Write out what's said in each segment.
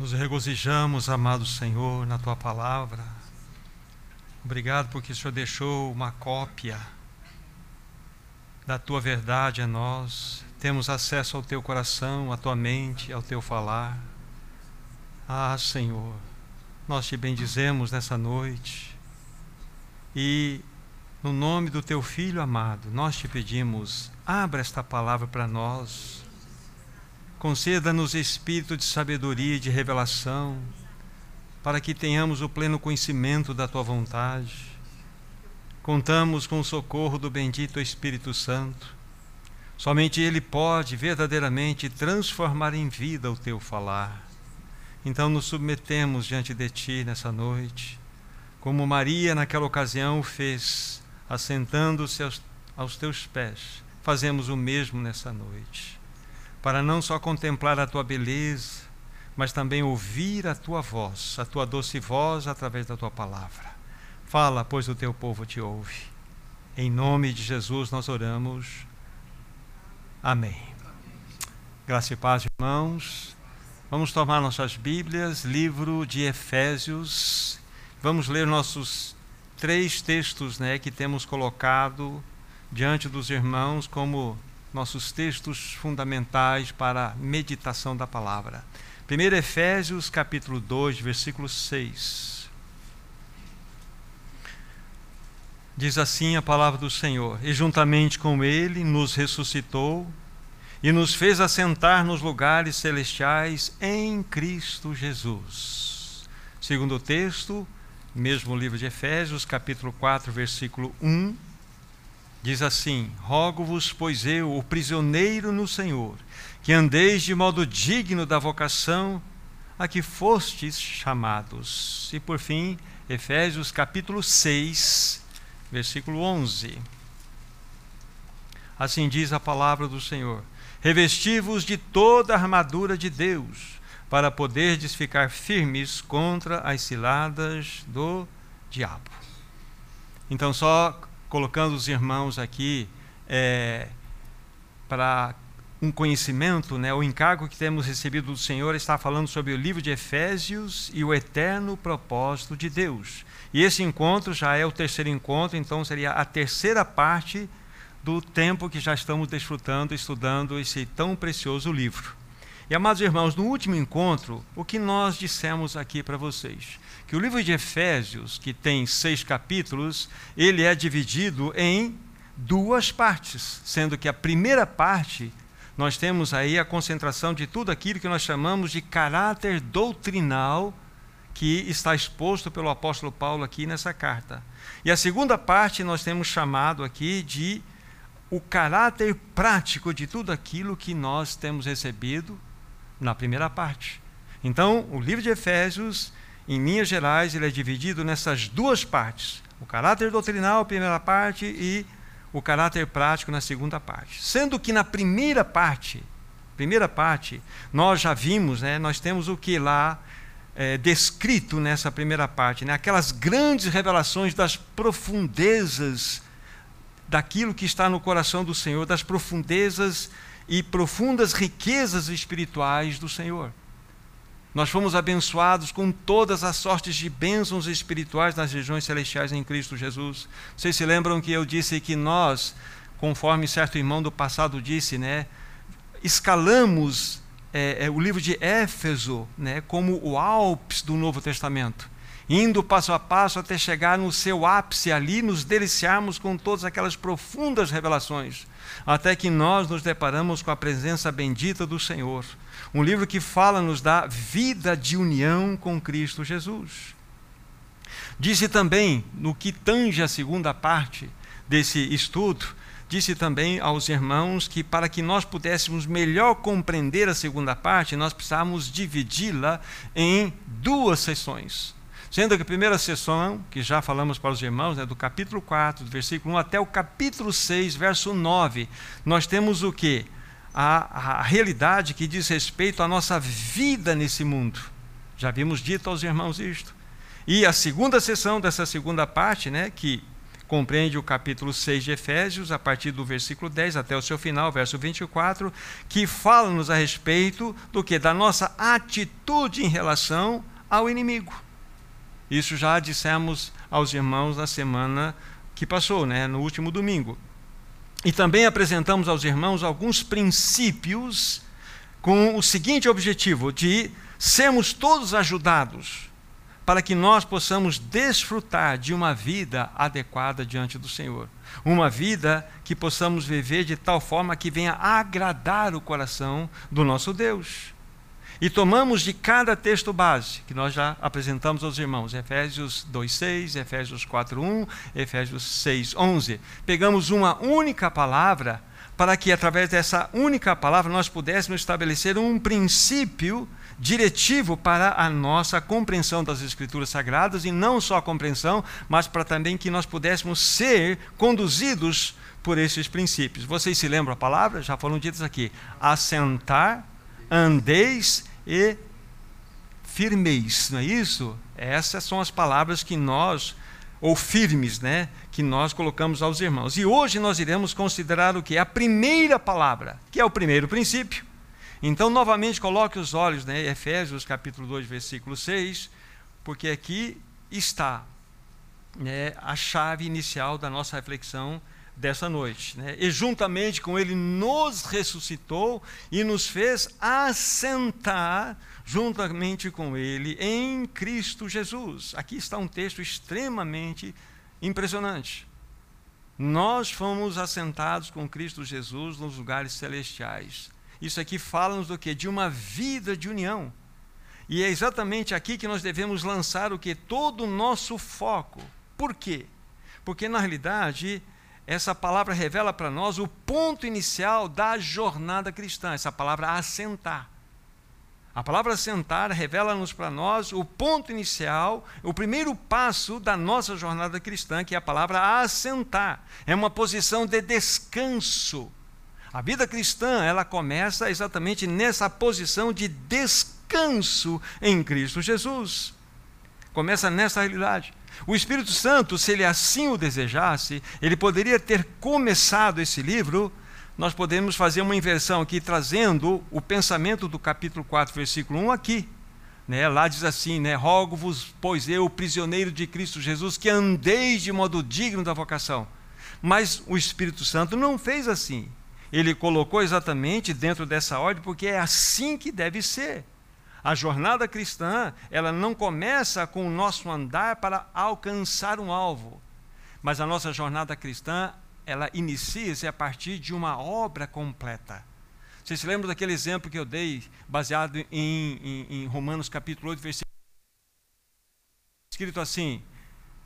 Nos regozijamos, amado Senhor, na tua palavra. Obrigado porque o Senhor deixou uma cópia da tua verdade a nós. Temos acesso ao teu coração, à tua mente, ao teu falar. Ah, Senhor, nós te bendizemos nessa noite. E no nome do teu filho amado, nós te pedimos, abra esta palavra para nós. Conceda-nos espírito de sabedoria e de revelação, para que tenhamos o pleno conhecimento da tua vontade. Contamos com o socorro do bendito Espírito Santo. Somente Ele pode verdadeiramente transformar em vida o teu falar. Então nos submetemos diante de Ti nessa noite, como Maria naquela ocasião fez assentando-se aos, aos teus pés, fazemos o mesmo nessa noite, para não só contemplar a tua beleza, mas também ouvir a tua voz, a tua doce voz através da tua palavra. Fala, pois o teu povo te ouve. Em nome de Jesus nós oramos. Amém. Graça e paz, irmãos. Vamos tomar nossas Bíblias, livro de Efésios. Vamos ler nossos três textos né, que temos colocado diante dos irmãos como nossos textos fundamentais para a meditação da palavra. 1 Efésios capítulo 2, versículo 6. Diz assim a palavra do Senhor: E juntamente com ele nos ressuscitou e nos fez assentar nos lugares celestiais em Cristo Jesus. Segundo o texto, mesmo livro de Efésios, capítulo 4, versículo 1, diz assim: Rogo-vos, pois eu, o prisioneiro no Senhor, que andeis de modo digno da vocação a que fostes chamados. E por fim, Efésios capítulo 6, versículo 11. Assim diz a palavra do Senhor: Revesti-vos de toda a armadura de Deus para poderdes ficar firmes contra as ciladas do diabo. Então, só colocando os irmãos aqui é, para um conhecimento, né, o encargo que temos recebido do Senhor está falando sobre o livro de Efésios e o eterno propósito de Deus. E esse encontro já é o terceiro encontro, então seria a terceira parte do tempo que já estamos desfrutando, estudando esse tão precioso livro. E amados irmãos, no último encontro, o que nós dissemos aqui para vocês? Que o livro de Efésios, que tem seis capítulos, ele é dividido em duas partes, sendo que a primeira parte nós temos aí a concentração de tudo aquilo que nós chamamos de caráter doutrinal que está exposto pelo apóstolo Paulo aqui nessa carta. E a segunda parte nós temos chamado aqui de o caráter prático de tudo aquilo que nós temos recebido na primeira parte. Então, o livro de Efésios, em linhas gerais, ele é dividido nessas duas partes: o caráter doutrinal, primeira parte, e o caráter prático na segunda parte. Sendo que na primeira parte, primeira parte, nós já vimos, né, nós temos o que lá é, descrito nessa primeira parte, né, aquelas grandes revelações das profundezas daquilo que está no coração do Senhor, das profundezas e profundas riquezas espirituais do Senhor. Nós fomos abençoados com todas as sortes de bênçãos espirituais nas regiões celestiais em Cristo Jesus. Vocês se lembram que eu disse que nós, conforme certo irmão do passado disse, né, escalamos é, é, o livro de Éfeso né, como o Alpes do Novo Testamento, indo passo a passo até chegar no seu ápice ali, nos deliciarmos com todas aquelas profundas revelações até que nós nos deparamos com a presença bendita do Senhor. Um livro que fala-nos da vida de união com Cristo Jesus. Disse também, no que tange a segunda parte desse estudo, disse também aos irmãos que para que nós pudéssemos melhor compreender a segunda parte, nós precisávamos dividi-la em duas sessões. Sendo que a primeira sessão, que já falamos para os irmãos, né, do capítulo 4, do versículo 1 até o capítulo 6, verso 9, nós temos o que? A, a realidade que diz respeito à nossa vida nesse mundo. Já vimos dito aos irmãos isto. E a segunda sessão dessa segunda parte, né, que compreende o capítulo 6 de Efésios, a partir do versículo 10 até o seu final, verso 24, que fala-nos a respeito do que? Da nossa atitude em relação ao inimigo. Isso já dissemos aos irmãos na semana que passou, né, no último domingo. E também apresentamos aos irmãos alguns princípios com o seguinte objetivo: de sermos todos ajudados para que nós possamos desfrutar de uma vida adequada diante do Senhor. Uma vida que possamos viver de tal forma que venha agradar o coração do nosso Deus. E tomamos de cada texto base, que nós já apresentamos aos irmãos, Efésios 2:6, Efésios 4:1, Efésios 6:11. Pegamos uma única palavra para que através dessa única palavra nós pudéssemos estabelecer um princípio diretivo para a nossa compreensão das escrituras sagradas e não só a compreensão, mas para também que nós pudéssemos ser conduzidos por esses princípios. Vocês se lembram a palavra? Já foram ditas aqui: assentar, andeis e firmeis, não é isso? Essas são as palavras que nós, ou firmes, né, que nós colocamos aos irmãos. E hoje nós iremos considerar o que? A primeira palavra, que é o primeiro princípio. Então, novamente, coloque os olhos, né, Efésios capítulo 2, versículo 6, porque aqui está né, a chave inicial da nossa reflexão dessa noite. Né? E juntamente com Ele nos ressuscitou e nos fez assentar juntamente com Ele em Cristo Jesus. Aqui está um texto extremamente impressionante. Nós fomos assentados com Cristo Jesus nos lugares celestiais. Isso aqui fala-nos do que? De uma vida de união. E é exatamente aqui que nós devemos lançar o que? Todo o nosso foco. Por quê? Porque na realidade essa palavra revela para nós o ponto inicial da jornada cristã, essa palavra assentar. A palavra assentar revela-nos para nós o ponto inicial, o primeiro passo da nossa jornada cristã, que é a palavra assentar. É uma posição de descanso. A vida cristã, ela começa exatamente nessa posição de descanso em Cristo Jesus. Começa nessa realidade. O Espírito Santo, se ele assim o desejasse, ele poderia ter começado esse livro. Nós podemos fazer uma inversão aqui, trazendo o pensamento do capítulo 4, versículo 1 aqui. Né? Lá diz assim: né? Rogo-vos, pois eu, prisioneiro de Cristo Jesus, que andeis de modo digno da vocação. Mas o Espírito Santo não fez assim. Ele colocou exatamente dentro dessa ordem, porque é assim que deve ser. A jornada cristã, ela não começa com o nosso andar para alcançar um alvo, mas a nossa jornada cristã, ela inicia-se a partir de uma obra completa. Vocês se lembram daquele exemplo que eu dei, baseado em, em, em Romanos capítulo 8, versículo escrito assim: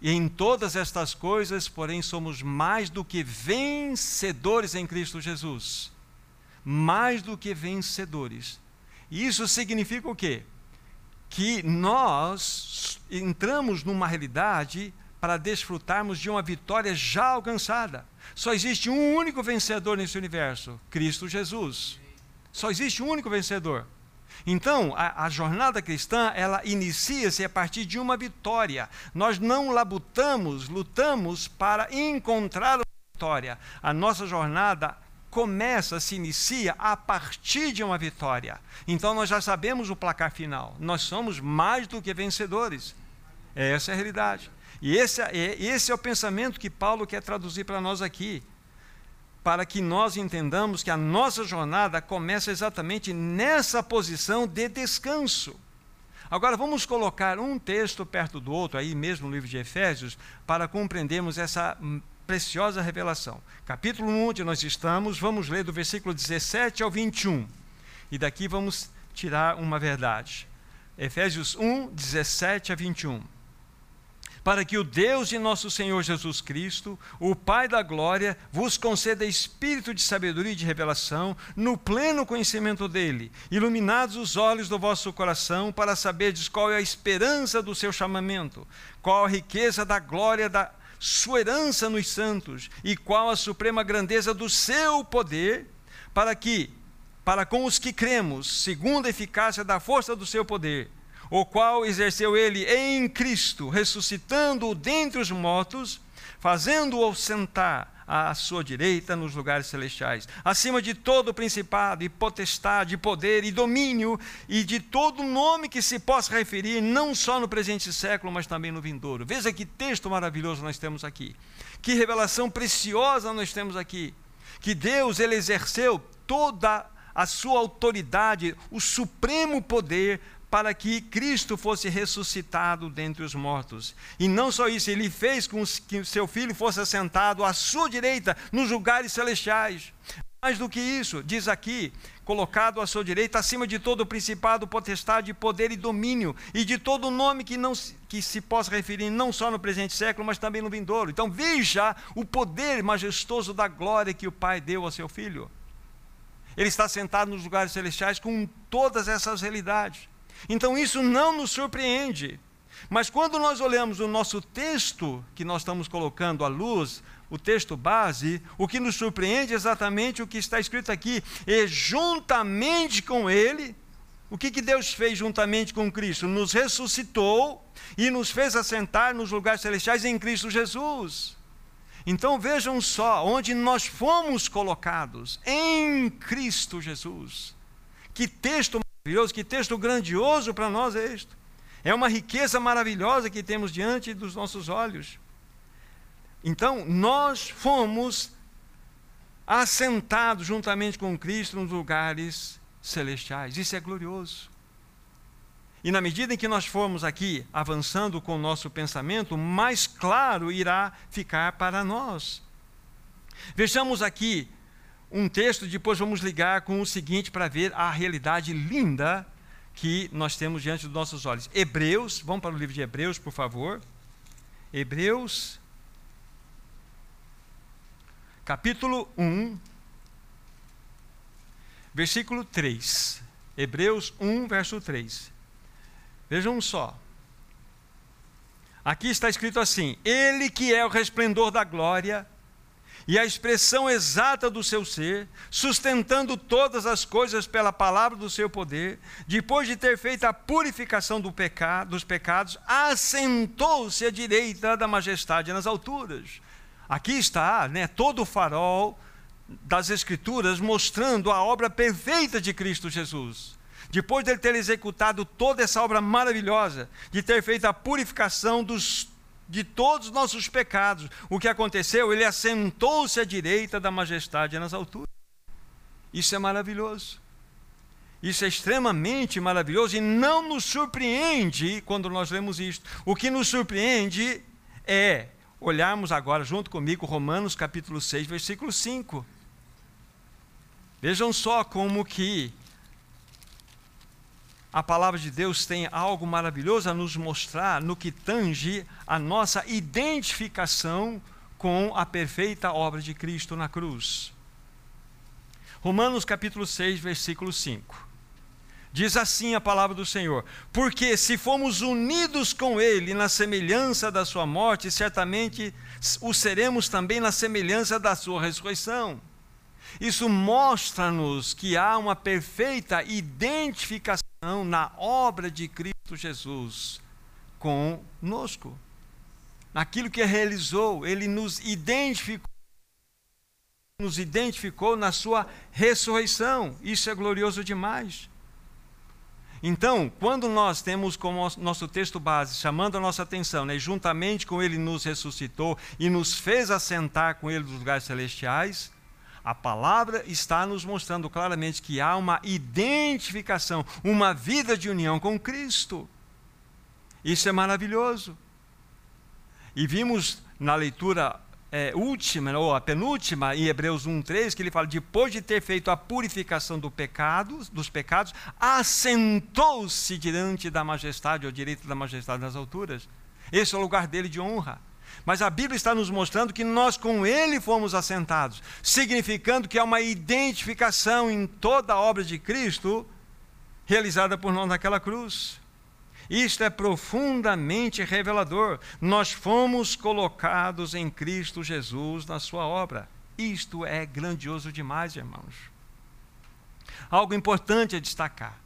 E em todas estas coisas, porém, somos mais do que vencedores em Cristo Jesus. Mais do que vencedores isso significa o quê? Que nós entramos numa realidade para desfrutarmos de uma vitória já alcançada. Só existe um único vencedor nesse universo: Cristo Jesus. Só existe um único vencedor. Então, a, a jornada cristã, ela inicia-se a partir de uma vitória. Nós não labutamos, lutamos para encontrar a vitória. A nossa jornada começa, se inicia a partir de uma vitória. Então nós já sabemos o placar final. Nós somos mais do que vencedores. Essa é a realidade. E esse é, esse é o pensamento que Paulo quer traduzir para nós aqui. Para que nós entendamos que a nossa jornada começa exatamente nessa posição de descanso. Agora vamos colocar um texto perto do outro, aí mesmo no livro de Efésios, para compreendermos essa preciosa revelação. Capítulo 1, onde nós estamos, vamos ler do versículo 17 ao 21. E daqui vamos tirar uma verdade. Efésios 1, 17 a 21. Para que o Deus de nosso Senhor Jesus Cristo, o Pai da glória, vos conceda espírito de sabedoria e de revelação, no pleno conhecimento dele, iluminados os olhos do vosso coração, para saberdes qual é a esperança do seu chamamento, qual a riqueza da glória da sua herança nos santos e qual a suprema grandeza do seu poder, para que, para com os que cremos, segundo a eficácia da força do seu poder, o qual exerceu ele em Cristo, ressuscitando-o dentre os mortos, fazendo-o sentar à sua direita nos lugares celestiais, acima de todo principado e potestade, poder e domínio e de todo nome que se possa referir, não só no presente século, mas também no vindouro. Veja que texto maravilhoso nós temos aqui. Que revelação preciosa nós temos aqui. Que Deus ele exerceu toda a sua autoridade, o supremo poder para que Cristo fosse ressuscitado dentre os mortos. E não só isso, ele fez com que seu filho fosse assentado à sua direita nos lugares celestiais. Mais do que isso, diz aqui, colocado à sua direita, acima de todo o principado, potestade, poder e domínio, e de todo nome que, não, que se possa referir não só no presente século, mas também no vindouro. Então veja o poder majestoso da glória que o Pai deu ao seu Filho. Ele está sentado nos lugares celestiais com todas essas realidades. Então isso não nos surpreende. Mas quando nós olhamos o nosso texto que nós estamos colocando à luz, o texto base, o que nos surpreende é exatamente o que está escrito aqui. E juntamente com ele, o que, que Deus fez juntamente com Cristo? Nos ressuscitou e nos fez assentar nos lugares celestiais em Cristo Jesus. Então vejam só, onde nós fomos colocados, em Cristo Jesus. Que texto maravilhoso, que texto grandioso para nós é este. É uma riqueza maravilhosa que temos diante dos nossos olhos. Então, nós fomos assentados juntamente com Cristo nos lugares celestiais. Isso é glorioso. E na medida em que nós formos aqui avançando com o nosso pensamento, mais claro irá ficar para nós. Vejamos aqui um texto, depois vamos ligar com o seguinte para ver a realidade linda que nós temos diante dos nossos olhos. Hebreus, vamos para o livro de Hebreus, por favor. Hebreus, capítulo 1, versículo 3. Hebreus 1, verso 3. Vejam só. Aqui está escrito assim: Ele que é o resplendor da glória e a expressão exata do seu ser, sustentando todas as coisas pela palavra do seu poder, depois de ter feito a purificação do pecado, dos pecados, assentou-se à direita da majestade nas alturas. Aqui está né, todo o farol das Escrituras mostrando a obra perfeita de Cristo Jesus. Depois de ter executado toda essa obra maravilhosa, de ter feito a purificação dos de todos os nossos pecados. O que aconteceu? Ele assentou-se à direita da majestade nas alturas. Isso é maravilhoso. Isso é extremamente maravilhoso e não nos surpreende quando nós lemos isto. O que nos surpreende é olharmos agora junto comigo Romanos capítulo 6, versículo 5. Vejam só como que a palavra de Deus tem algo maravilhoso a nos mostrar no que tange a nossa identificação com a perfeita obra de Cristo na cruz. Romanos capítulo 6, versículo 5. Diz assim a palavra do Senhor: Porque se fomos unidos com Ele na semelhança da Sua morte, certamente o seremos também na semelhança da Sua ressurreição. Isso mostra-nos que há uma perfeita identificação na obra de Cristo Jesus conosco. Naquilo que realizou, ele nos identificou nos identificou na sua ressurreição. Isso é glorioso demais. Então, quando nós temos como nosso texto base, chamando a nossa atenção, né, juntamente com Ele nos ressuscitou e nos fez assentar com Ele nos lugares celestiais, a palavra está nos mostrando claramente que há uma identificação, uma vida de união com Cristo. Isso é maravilhoso. E vimos na leitura é, última, ou a penúltima, em Hebreus 1,3, que ele fala: depois de ter feito a purificação do pecado, dos pecados, assentou-se diante da majestade, ou direito da majestade nas alturas. Esse é o lugar dele de honra. Mas a Bíblia está nos mostrando que nós com Ele fomos assentados, significando que há uma identificação em toda a obra de Cristo realizada por nós naquela cruz. Isto é profundamente revelador. Nós fomos colocados em Cristo Jesus na Sua obra. Isto é grandioso demais, irmãos. Algo importante a destacar.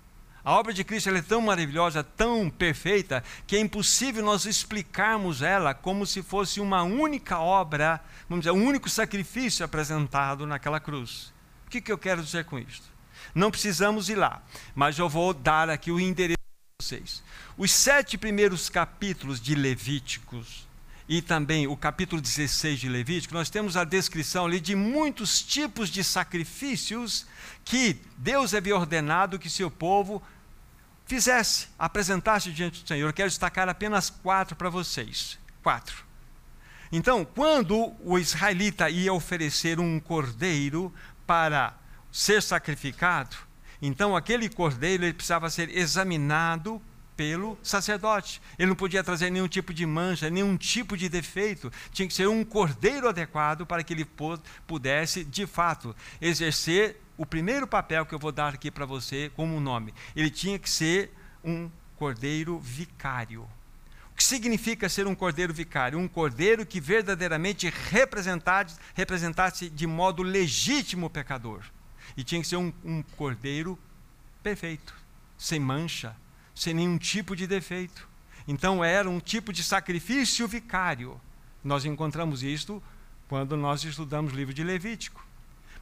A obra de Cristo é tão maravilhosa, tão perfeita, que é impossível nós explicarmos ela como se fosse uma única obra, vamos dizer, um único sacrifício apresentado naquela cruz. O que, que eu quero dizer com isto? Não precisamos ir lá, mas eu vou dar aqui o endereço para vocês. Os sete primeiros capítulos de Levíticos e também o capítulo 16 de Levítico, nós temos a descrição ali de muitos tipos de sacrifícios que Deus havia ordenado que seu povo fizesse, apresentasse diante do Senhor. Eu quero destacar apenas quatro para vocês. Quatro. Então, quando o israelita ia oferecer um cordeiro para ser sacrificado, então aquele cordeiro ele precisava ser examinado pelo sacerdote. Ele não podia trazer nenhum tipo de mancha, nenhum tipo de defeito. Tinha que ser um cordeiro adequado para que ele pudesse, de fato, exercer o primeiro papel que eu vou dar aqui para você como nome. Ele tinha que ser um cordeiro vicário. O que significa ser um cordeiro vicário? Um cordeiro que verdadeiramente representasse, representasse de modo legítimo o pecador. E tinha que ser um, um cordeiro perfeito, sem mancha, sem nenhum tipo de defeito. Então era um tipo de sacrifício vicário. Nós encontramos isto quando nós estudamos o livro de Levítico.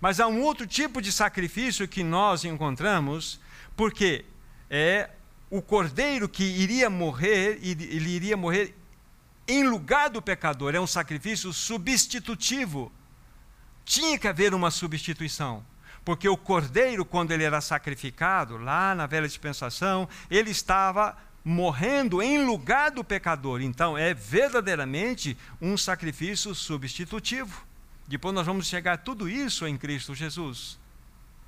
Mas há um outro tipo de sacrifício que nós encontramos, porque é o cordeiro que iria morrer, ele iria morrer em lugar do pecador, é um sacrifício substitutivo. Tinha que haver uma substituição. Porque o cordeiro, quando ele era sacrificado, lá na velha dispensação, ele estava morrendo em lugar do pecador. Então, é verdadeiramente um sacrifício substitutivo. Depois nós vamos chegar a tudo isso em Cristo Jesus.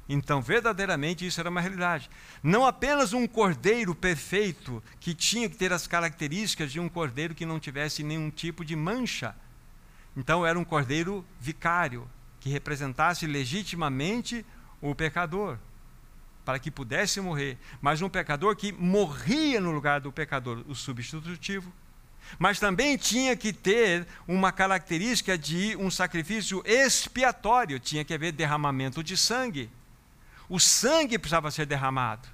Então, verdadeiramente, isso era uma realidade. Não apenas um cordeiro perfeito, que tinha que ter as características de um cordeiro que não tivesse nenhum tipo de mancha. Então, era um cordeiro vicário, que representasse legitimamente o pecador, para que pudesse morrer. Mas um pecador que morria no lugar do pecador, o substitutivo. Mas também tinha que ter uma característica de um sacrifício expiatório, tinha que haver derramamento de sangue. O sangue precisava ser derramado.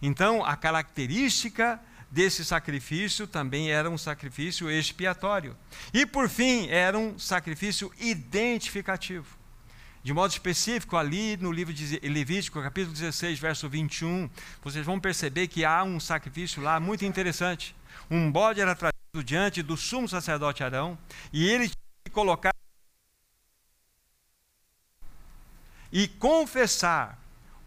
Então, a característica desse sacrifício também era um sacrifício expiatório. E, por fim, era um sacrifício identificativo. De modo específico, ali no livro de Levítico, capítulo 16, verso 21, vocês vão perceber que há um sacrifício lá muito interessante. Um bode era trazido diante do sumo sacerdote Arão e ele tinha que colocar e confessar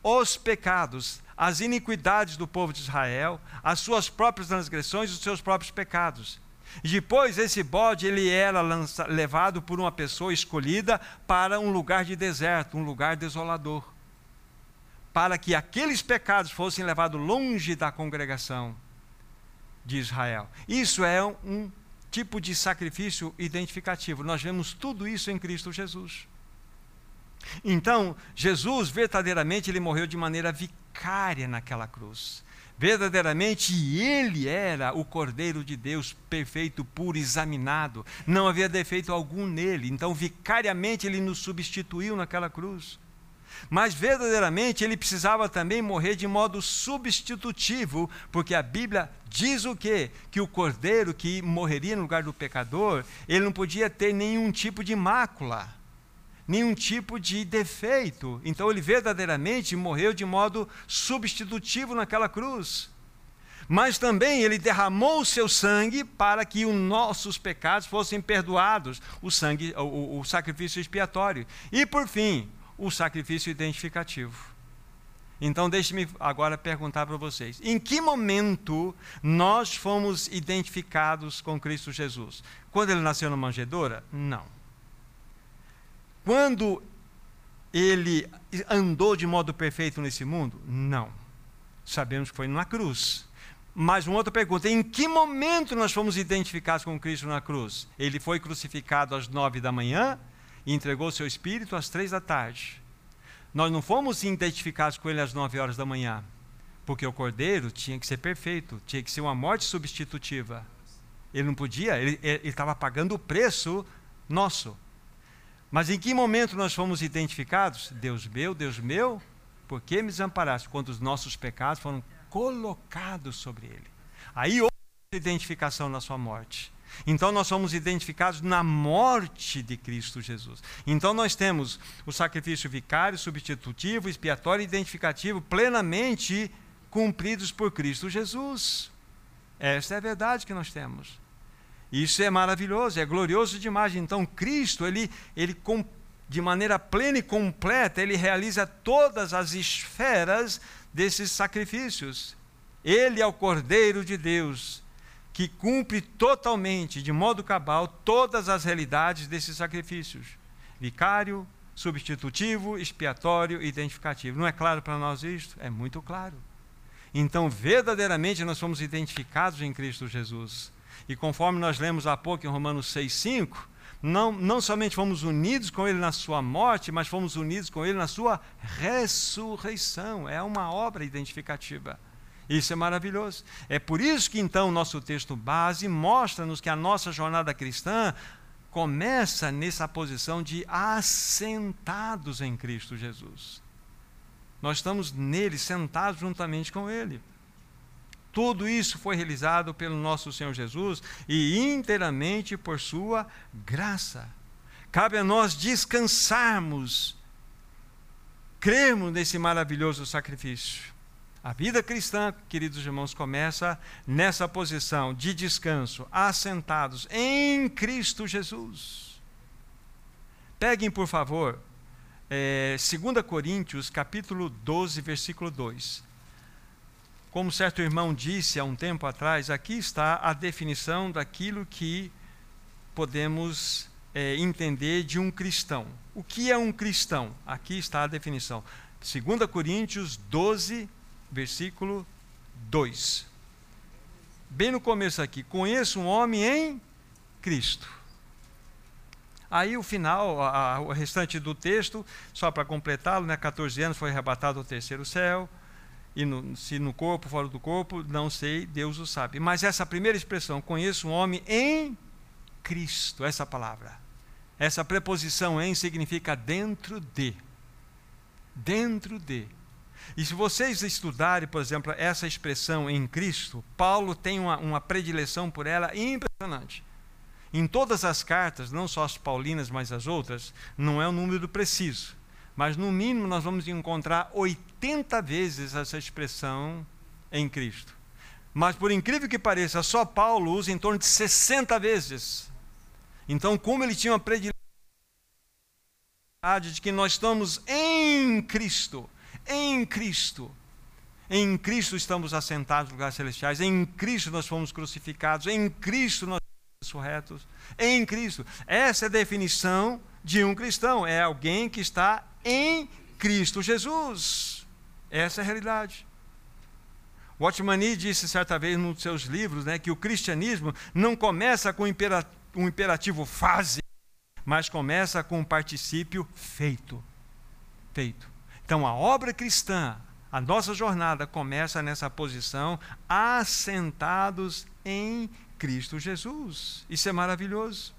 os pecados as iniquidades do povo de Israel, as suas próprias transgressões os seus próprios pecados. E depois esse bode ele era lança, levado por uma pessoa escolhida para um lugar de deserto, um lugar desolador, para que aqueles pecados fossem levados longe da congregação de Israel. Isso é um, um tipo de sacrifício identificativo. Nós vemos tudo isso em Cristo Jesus. Então, Jesus verdadeiramente ele morreu de maneira vicária naquela cruz. Verdadeiramente ele era o Cordeiro de Deus, perfeito, puro, examinado. Não havia defeito algum nele. Então, vicariamente ele nos substituiu naquela cruz. Mas verdadeiramente ele precisava também morrer de modo substitutivo, porque a Bíblia diz o quê? Que o cordeiro que morreria no lugar do pecador, ele não podia ter nenhum tipo de mácula nenhum tipo de defeito. Então ele verdadeiramente morreu de modo substitutivo naquela cruz. Mas também ele derramou o seu sangue para que os nossos pecados fossem perdoados, o sangue, o, o sacrifício expiatório. E por fim, o sacrifício identificativo. Então deixe-me agora perguntar para vocês: em que momento nós fomos identificados com Cristo Jesus? Quando ele nasceu na manjedoura? Não. Quando ele andou de modo perfeito nesse mundo? Não. Sabemos que foi na cruz. Mas uma outra pergunta: em que momento nós fomos identificados com Cristo na cruz? Ele foi crucificado às nove da manhã e entregou seu espírito às três da tarde. Nós não fomos identificados com ele às nove horas da manhã, porque o cordeiro tinha que ser perfeito, tinha que ser uma morte substitutiva. Ele não podia, ele estava pagando o preço nosso. Mas em que momento nós fomos identificados? Deus meu, Deus meu, por que me desamparaste? Quando os nossos pecados foram colocados sobre ele. Aí houve identificação na sua morte. Então nós somos identificados na morte de Cristo Jesus. Então nós temos o sacrifício vicário, substitutivo, expiatório e identificativo plenamente cumpridos por Cristo Jesus. Esta é a verdade que nós temos. Isso é maravilhoso, é glorioso demais. Então Cristo, ele, ele de maneira plena e completa, ele realiza todas as esferas desses sacrifícios. Ele é o Cordeiro de Deus, que cumpre totalmente, de modo cabal, todas as realidades desses sacrifícios: vicário, substitutivo, expiatório identificativo. Não é claro para nós isto? É muito claro. Então, verdadeiramente, nós somos identificados em Cristo Jesus. E conforme nós lemos há pouco em Romanos 6,5, não, não somente fomos unidos com Ele na Sua morte, mas fomos unidos com Ele na Sua ressurreição. É uma obra identificativa. Isso é maravilhoso. É por isso que então o nosso texto base mostra-nos que a nossa jornada cristã começa nessa posição de assentados em Cristo Jesus. Nós estamos nele, sentados juntamente com Ele. Tudo isso foi realizado pelo nosso Senhor Jesus e inteiramente por Sua graça. Cabe a nós descansarmos, crermos nesse maravilhoso sacrifício. A vida cristã, queridos irmãos, começa nessa posição de descanso, assentados em Cristo Jesus. Peguem, por favor, é, 2 Coríntios, capítulo 12, versículo 2. Como certo irmão disse há um tempo atrás, aqui está a definição daquilo que podemos é, entender de um cristão. O que é um cristão? Aqui está a definição. 2 Coríntios 12, versículo 2. Bem no começo aqui, conheço um homem em Cristo. Aí o final, a, a, o restante do texto, só para completá-lo, né, 14 anos foi arrebatado ao terceiro céu, e no, se no corpo, fora do corpo, não sei, Deus o sabe. Mas essa primeira expressão, conheço um homem em Cristo, essa palavra. Essa preposição em significa dentro de. Dentro de. E se vocês estudarem, por exemplo, essa expressão em Cristo, Paulo tem uma, uma predileção por ela impressionante. Em todas as cartas, não só as paulinas, mas as outras, não é um número preciso, mas no mínimo nós vamos encontrar 80 vezes essa expressão em Cristo. Mas por incrível que pareça, só Paulo usa em torno de 60 vezes. Então, como ele tinha uma predileção de que nós estamos em Cristo, em Cristo. Em Cristo estamos assentados nos lugares celestiais, em Cristo nós fomos crucificados, em Cristo nós somos ressurretos, em Cristo. Essa é a definição de um cristão, é alguém que está em Cristo Jesus. Essa é a realidade. Watchman disse certa vez num dos seus livros né, que o cristianismo não começa com um imperativo fase, mas começa com um particípio feito. Feito. Então, a obra cristã, a nossa jornada começa nessa posição, assentados em Cristo Jesus. Isso é maravilhoso.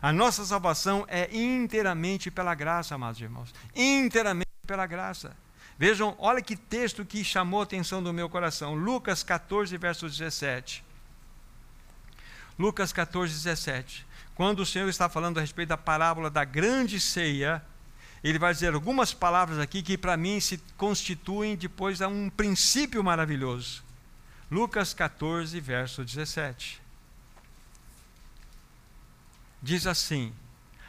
A nossa salvação é inteiramente pela graça, amados irmãos. Inteiramente pela graça. Vejam, olha que texto que chamou a atenção do meu coração. Lucas 14, verso 17. Lucas 14, 17. Quando o Senhor está falando a respeito da parábola da grande ceia, ele vai dizer algumas palavras aqui que para mim se constituem depois a um princípio maravilhoso. Lucas 14, verso 17. Diz assim: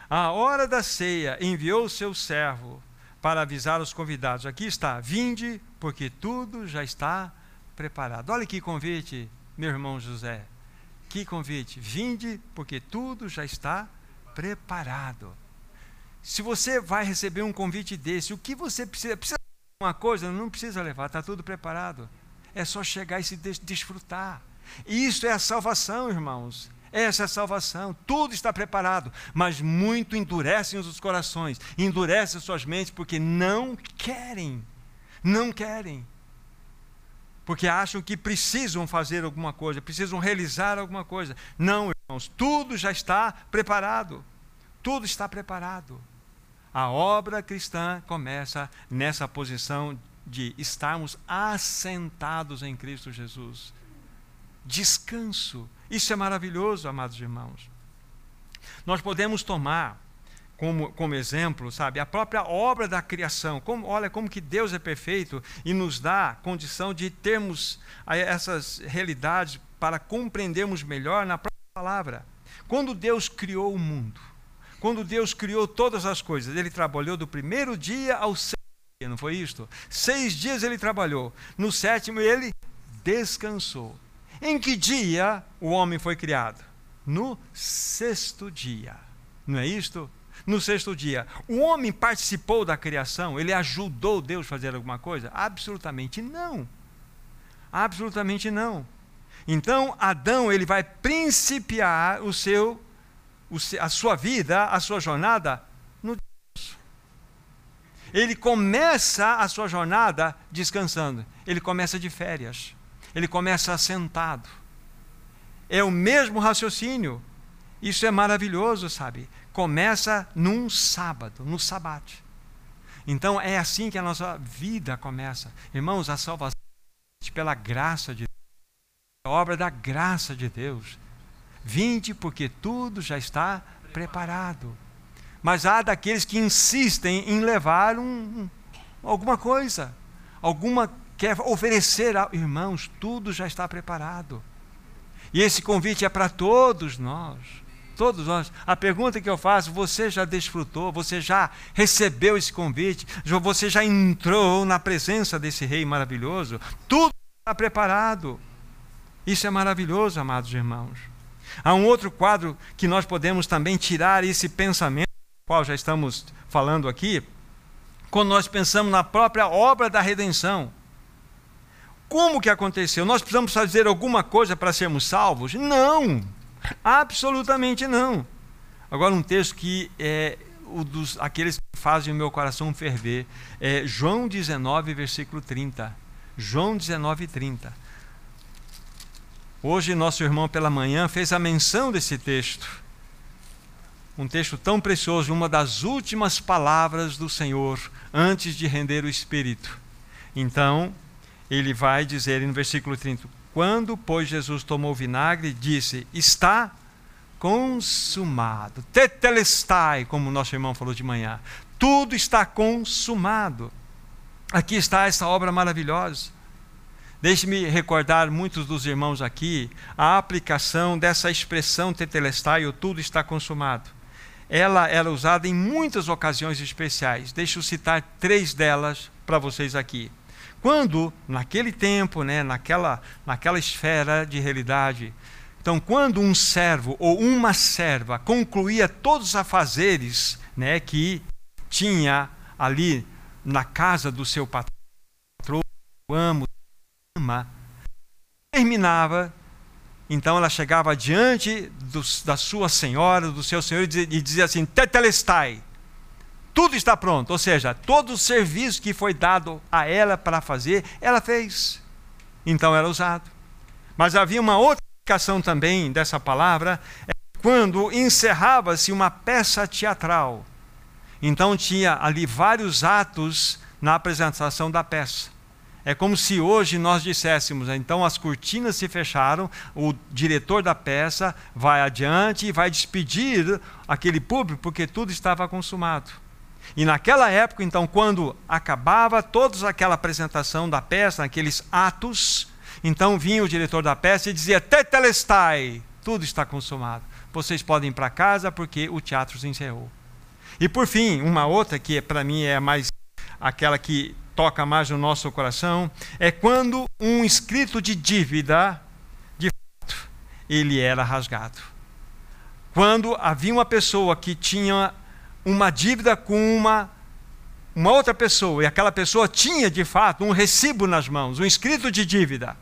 A hora da ceia enviou o seu servo para avisar os convidados. Aqui está: Vinde, porque tudo já está preparado. Olha que convite, meu irmão José. Que convite. Vinde, porque tudo já está preparado. Se você vai receber um convite desse, o que você precisa? Precisa uma coisa? Não precisa levar, está tudo preparado. É só chegar e se desfrutar. Isso é a salvação, irmãos. Essa é a salvação. Tudo está preparado, mas muito endurecem os corações, endurecem suas mentes porque não querem. Não querem. Porque acham que precisam fazer alguma coisa, precisam realizar alguma coisa. Não, irmãos, tudo já está preparado. Tudo está preparado. A obra cristã começa nessa posição de estarmos assentados em Cristo Jesus. Descanso. Isso é maravilhoso, amados irmãos. Nós podemos tomar como, como exemplo, sabe, a própria obra da criação. Como, olha como que Deus é perfeito e nos dá condição de termos essas realidades para compreendermos melhor na própria palavra. Quando Deus criou o mundo, quando Deus criou todas as coisas, ele trabalhou do primeiro dia ao sétimo dia, não foi isto? Seis dias ele trabalhou, no sétimo ele descansou. Em que dia o homem foi criado? No sexto dia. Não é isto? no sexto dia. O homem participou da criação? Ele ajudou Deus a fazer alguma coisa? Absolutamente não. Absolutamente não. Então, Adão ele vai principiar o seu, a sua vida, a sua jornada no Deus. Ele começa a sua jornada descansando. Ele começa de férias. Ele começa assentado. É o mesmo raciocínio. Isso é maravilhoso, sabe? começa num sábado, no sabate. Então é assim que a nossa vida começa. Irmãos, a salvação é pela graça de Deus, a obra da graça de Deus. Vinde, porque tudo já está preparado. Mas há daqueles que insistem em levar um, alguma coisa, alguma quer oferecer, a, irmãos, tudo já está preparado. E esse convite é para todos nós todos nós. A pergunta que eu faço: você já desfrutou? Você já recebeu esse convite? Você já entrou na presença desse Rei maravilhoso? Tudo está preparado. Isso é maravilhoso, amados irmãos. Há um outro quadro que nós podemos também tirar esse pensamento, qual já estamos falando aqui, quando nós pensamos na própria obra da redenção. Como que aconteceu? Nós precisamos fazer alguma coisa para sermos salvos? Não! Absolutamente não. Agora, um texto que é o dos, aqueles que fazem o meu coração ferver. É João 19, versículo 30. João 19, 30. Hoje, nosso irmão pela manhã fez a menção desse texto. Um texto tão precioso, uma das últimas palavras do Senhor antes de render o Espírito. Então, ele vai dizer no versículo 30: quando, pois, Jesus tomou vinagre, disse: Está consumado. Tetelestai, como o nosso irmão falou de manhã. Tudo está consumado. Aqui está essa obra maravilhosa. Deixe-me recordar muitos dos irmãos aqui a aplicação dessa expressão tetelestai, ou tudo está consumado. Ela era usada em muitas ocasiões especiais. Deixe eu citar três delas para vocês aqui. Quando, naquele tempo, né, naquela, naquela esfera de realidade, então, quando um servo ou uma serva concluía todos os afazeres né, que tinha ali na casa do seu patrão, amo, ama, terminava, então ela chegava diante do, da sua senhora, do seu senhor, e dizia, e dizia assim: Tetelestai, tudo está pronto, ou seja, todo o serviço que foi dado a ela para fazer, ela fez. Então era usado. Mas havia uma outra explicação também dessa palavra, é quando encerrava-se uma peça teatral. Então tinha ali vários atos na apresentação da peça. É como se hoje nós disséssemos, então as cortinas se fecharam, o diretor da peça vai adiante e vai despedir aquele público porque tudo estava consumado. E naquela época, então, quando acabava toda aquela apresentação da peça, aqueles atos, então vinha o diretor da peça e dizia: Tetelestai, tudo está consumado. Vocês podem ir para casa porque o teatro se encerrou. E por fim, uma outra que para mim é mais aquela que toca mais no nosso coração, é quando um escrito de dívida, de fato, ele era rasgado. Quando havia uma pessoa que tinha uma dívida com uma, uma outra pessoa, e aquela pessoa tinha de fato um recibo nas mãos, um escrito de dívida.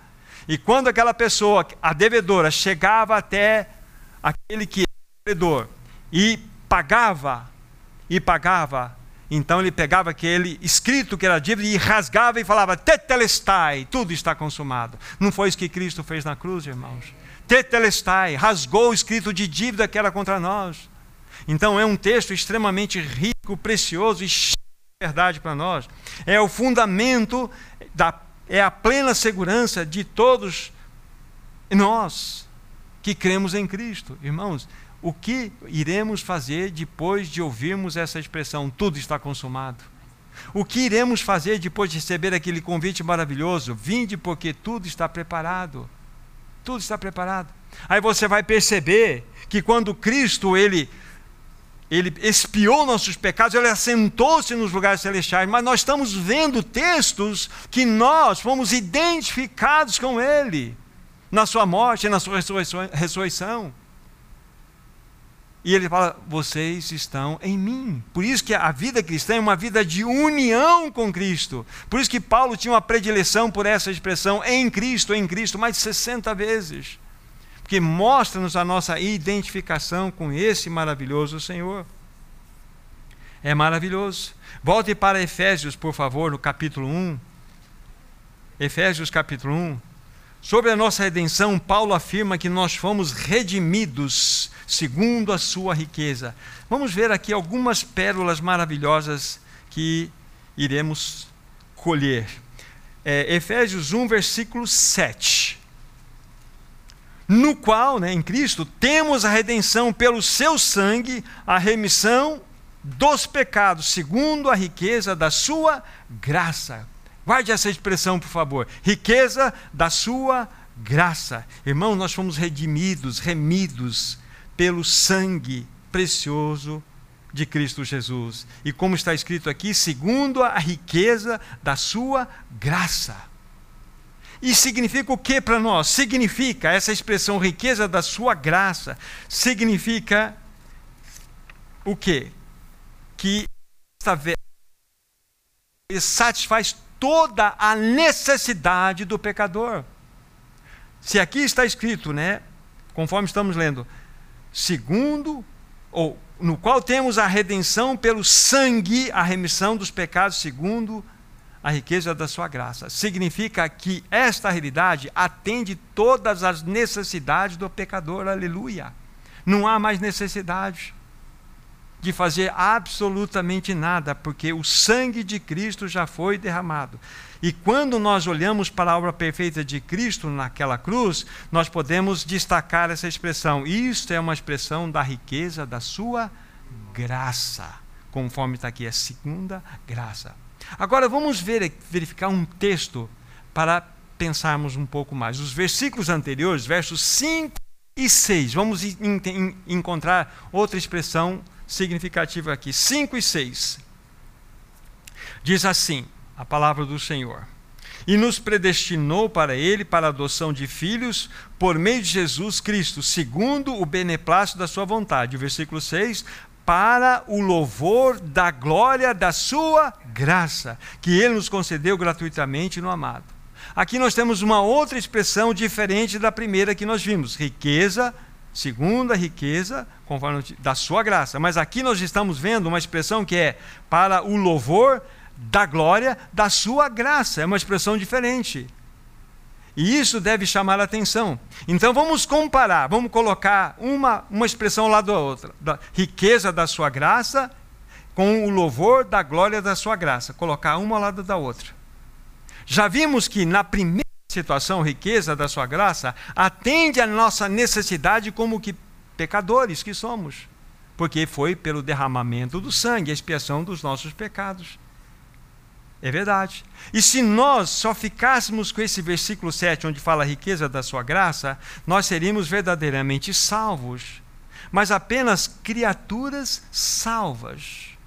E quando aquela pessoa, a devedora, chegava até aquele que era devedor e pagava, e pagava, então ele pegava aquele escrito que era dívida e rasgava e falava: Tetelestai, tudo está consumado. Não foi isso que Cristo fez na cruz, irmãos? Tetelestai, rasgou o escrito de dívida que era contra nós. Então é um texto extremamente rico, precioso e cheio de verdade para nós. É o fundamento, da, é a plena segurança de todos nós que cremos em Cristo. Irmãos, o que iremos fazer depois de ouvirmos essa expressão, tudo está consumado? O que iremos fazer depois de receber aquele convite maravilhoso? Vinde, porque tudo está preparado. Tudo está preparado. Aí você vai perceber que quando Cristo ele ele expiou nossos pecados, ele assentou-se nos lugares celestiais, mas nós estamos vendo textos que nós fomos identificados com ele na sua morte, na sua ressurreição. E ele fala: vocês estão em mim. Por isso que a vida cristã é uma vida de união com Cristo. Por isso que Paulo tinha uma predileção por essa expressão em Cristo, em Cristo, mais de 60 vezes. Porque mostra-nos a nossa identificação com esse maravilhoso Senhor. É maravilhoso. Volte para Efésios, por favor, no capítulo 1. Efésios capítulo 1. Sobre a nossa redenção, Paulo afirma que nós fomos redimidos segundo a sua riqueza. Vamos ver aqui algumas pérolas maravilhosas que iremos colher. É, Efésios 1, versículo 7. No qual, né, em Cristo, temos a redenção pelo seu sangue, a remissão dos pecados, segundo a riqueza da sua graça Guarde essa expressão, por favor. Riqueza da sua graça. Irmão, nós fomos redimidos, remidos pelo sangue precioso de Cristo Jesus. E como está escrito aqui, segundo a riqueza da sua graça. E significa o que para nós? Significa, essa expressão riqueza da sua graça, significa o quê? Que satisfaz toda a necessidade do pecador. Se aqui está escrito, né, conforme estamos lendo, segundo ou no qual temos a redenção pelo sangue, a remissão dos pecados segundo a riqueza da sua graça. Significa que esta realidade atende todas as necessidades do pecador. Aleluia. Não há mais necessidade de fazer absolutamente nada, porque o sangue de Cristo já foi derramado. E quando nós olhamos para a obra perfeita de Cristo naquela cruz, nós podemos destacar essa expressão. Isto é uma expressão da riqueza da sua graça, conforme está aqui, a segunda graça. Agora vamos ver, verificar um texto para pensarmos um pouco mais. Os versículos anteriores, versos 5 e 6, vamos encontrar outra expressão significativo aqui. 5 e 6. Diz assim a palavra do Senhor. E nos predestinou para Ele, para a adoção de filhos, por meio de Jesus Cristo, segundo o beneplácito da Sua vontade. O versículo 6. Para o louvor da glória da Sua graça, que Ele nos concedeu gratuitamente no amado. Aqui nós temos uma outra expressão diferente da primeira que nós vimos: riqueza segundo a riqueza conforme da sua graça. Mas aqui nós estamos vendo uma expressão que é para o louvor da glória da sua graça. É uma expressão diferente. E isso deve chamar a atenção. Então vamos comparar, vamos colocar uma, uma expressão lá da outra. Da riqueza da sua graça com o louvor da glória da sua graça. Colocar uma ao lado da outra. Já vimos que na primeira situação, riqueza da sua graça, atende à nossa necessidade como que pecadores que somos, porque foi pelo derramamento do sangue, a expiação dos nossos pecados. É verdade. E se nós só ficássemos com esse versículo 7, onde fala a riqueza da sua graça, nós seríamos verdadeiramente salvos, mas apenas criaturas salvas.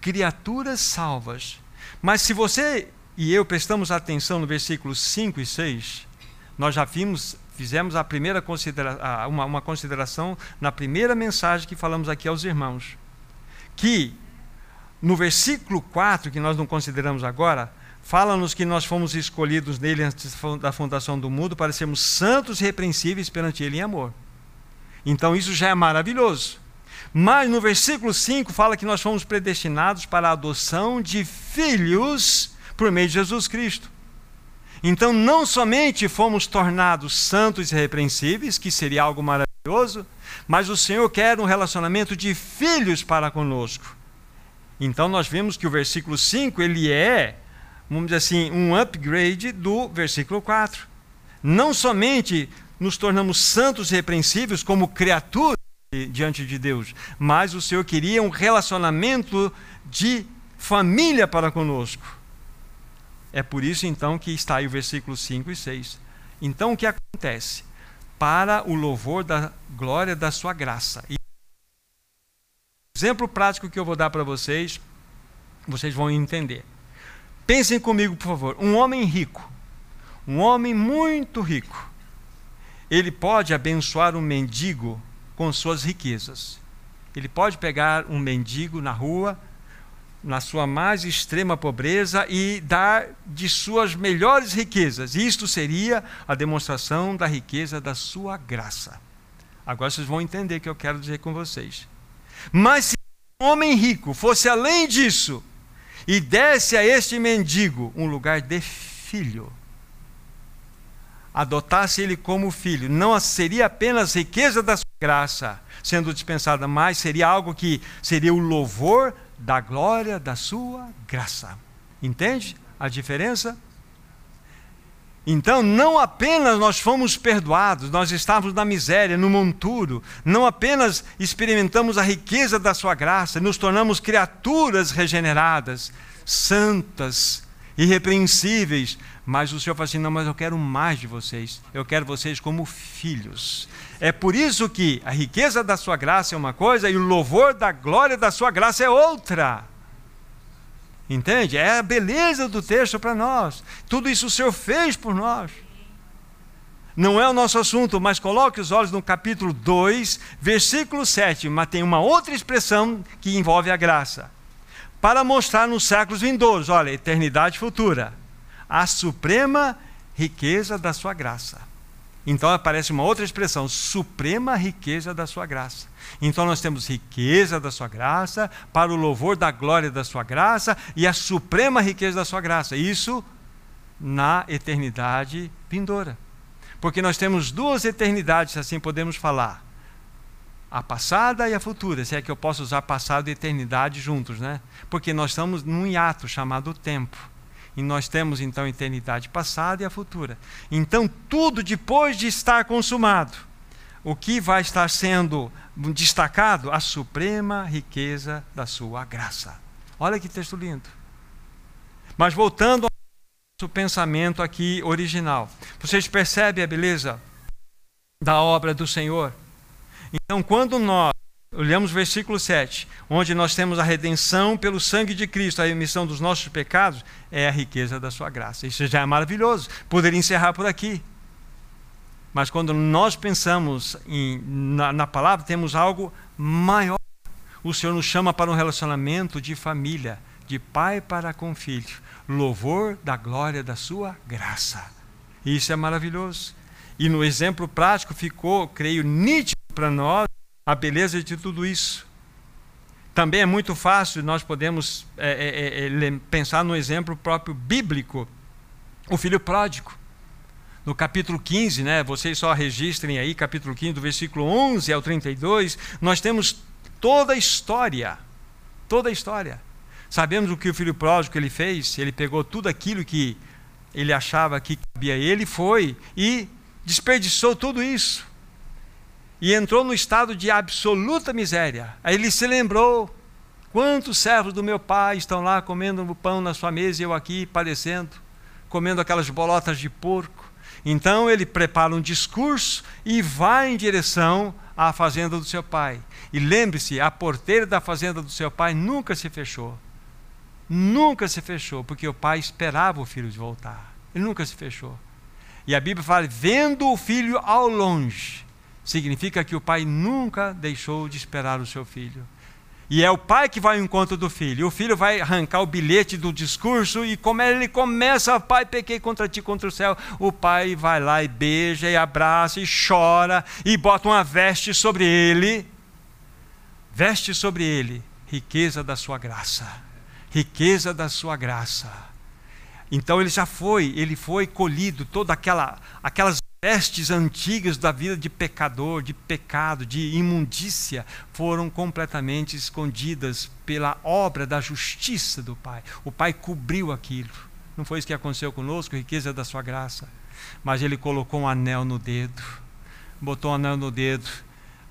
Criaturas salvas. Mas se você e eu prestamos atenção no versículos 5 e 6, nós já vimos, fizemos a primeira considera uma, uma consideração na primeira mensagem que falamos aqui aos irmãos. Que no versículo 4, que nós não consideramos agora, fala-nos que nós fomos escolhidos nele antes da fundação do mundo para sermos santos e repreensíveis perante ele em amor. Então isso já é maravilhoso. Mas no versículo 5 fala que nós fomos predestinados para a adoção de filhos por meio de Jesus Cristo. Então, não somente fomos tornados santos e irrepreensíveis, que seria algo maravilhoso, mas o Senhor quer um relacionamento de filhos para conosco. Então nós vemos que o versículo 5 ele é, vamos dizer assim, um upgrade do versículo 4. Não somente nos tornamos santos e repreensíveis como criaturas diante de Deus, mas o Senhor queria um relacionamento de família para conosco. É por isso então que está aí o versículo 5 e 6. Então o que acontece? Para o louvor da glória da sua graça. Exemplo prático que eu vou dar para vocês, vocês vão entender. Pensem comigo, por favor. Um homem rico, um homem muito rico, ele pode abençoar um mendigo com suas riquezas. Ele pode pegar um mendigo na rua, na sua mais extrema pobreza, e dar de suas melhores riquezas. Isto seria a demonstração da riqueza da sua graça. Agora vocês vão entender o que eu quero dizer com vocês. Mas se um homem rico fosse além disso e desse a este mendigo um lugar de filho, adotasse ele como filho, não seria apenas riqueza da sua graça sendo dispensada, mas seria algo que seria o louvor da glória da sua graça. Entende a diferença? Então, não apenas nós fomos perdoados, nós estávamos na miséria, no monturo, não apenas experimentamos a riqueza da Sua graça, nos tornamos criaturas regeneradas, santas, irrepreensíveis, mas o Senhor fala assim: não, mas eu quero mais de vocês, eu quero vocês como filhos. É por isso que a riqueza da Sua graça é uma coisa e o louvor da glória da Sua graça é outra. Entende? É a beleza do texto para nós. Tudo isso o Senhor fez por nós. Não é o nosso assunto, mas coloque os olhos no capítulo 2, versículo 7, mas tem uma outra expressão que envolve a graça. Para mostrar nos séculos vindouros, olha, eternidade futura, a suprema riqueza da sua graça. Então aparece uma outra expressão, suprema riqueza da sua graça. Então nós temos riqueza da sua graça, para o louvor da glória da sua graça e a suprema riqueza da sua graça. Isso na eternidade vindoura. Porque nós temos duas eternidades, assim podemos falar. A passada e a futura, se é que eu posso usar passado e eternidade juntos, né? Porque nós estamos num hiato chamado tempo. E nós temos então a eternidade passada e a futura. Então, tudo depois de estar consumado, o que vai estar sendo destacado? A suprema riqueza da sua graça. Olha que texto lindo. Mas voltando ao nosso pensamento aqui original. Vocês percebem a beleza da obra do Senhor? Então, quando nós Olhamos o versículo 7, onde nós temos a redenção pelo sangue de Cristo, a remissão dos nossos pecados, é a riqueza da sua graça. Isso já é maravilhoso. Poderia encerrar por aqui. Mas quando nós pensamos em, na, na palavra, temos algo maior. O Senhor nos chama para um relacionamento de família, de pai para com filho. Louvor da glória da sua graça. Isso é maravilhoso. E no exemplo prático ficou, creio, nítido para nós a beleza de tudo isso. Também é muito fácil, nós podemos é, é, é, é pensar no exemplo próprio bíblico, o filho pródigo. No capítulo 15, né, vocês só registrem aí, capítulo 15, do versículo 11 ao 32, nós temos toda a história. Toda a história. Sabemos o que o filho pródigo ele fez, ele pegou tudo aquilo que ele achava que cabia ele, foi e desperdiçou tudo isso e entrou no estado de absoluta miséria. Aí ele se lembrou: quantos servos do meu pai estão lá comendo pão na sua mesa e eu aqui padecendo, comendo aquelas bolotas de porco. Então ele prepara um discurso e vai em direção à fazenda do seu pai. E lembre-se: a porteira da fazenda do seu pai nunca se fechou. Nunca se fechou, porque o pai esperava o filho de voltar. Ele nunca se fechou. E a Bíblia fala: vendo o filho ao longe, significa que o pai nunca deixou de esperar o seu filho. E é o pai que vai ao encontro do filho. O filho vai arrancar o bilhete do discurso e como ele começa, pai, pequei contra ti, contra o céu. O pai vai lá e beija e abraça e chora e bota uma veste sobre ele. Veste sobre ele riqueza da sua graça. Riqueza da sua graça. Então ele já foi, ele foi colhido toda aquela aquelas vestes antigas da vida de pecador, de pecado, de imundícia, foram completamente escondidas pela obra da justiça do Pai. O Pai cobriu aquilo. Não foi isso que aconteceu conosco, riqueza da sua graça. Mas ele colocou um anel no dedo, botou um anel no dedo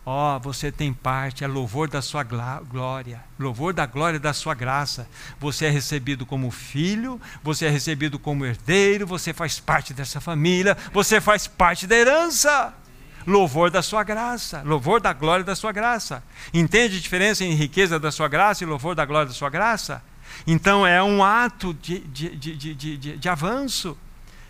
Ó, oh, você tem parte, é louvor da sua glória, louvor da glória da sua graça. Você é recebido como filho, você é recebido como herdeiro, você faz parte dessa família, você faz parte da herança. Louvor da sua graça, louvor da glória da sua graça. Entende a diferença em riqueza da sua graça e louvor da glória da sua graça? Então é um ato de, de, de, de, de avanço.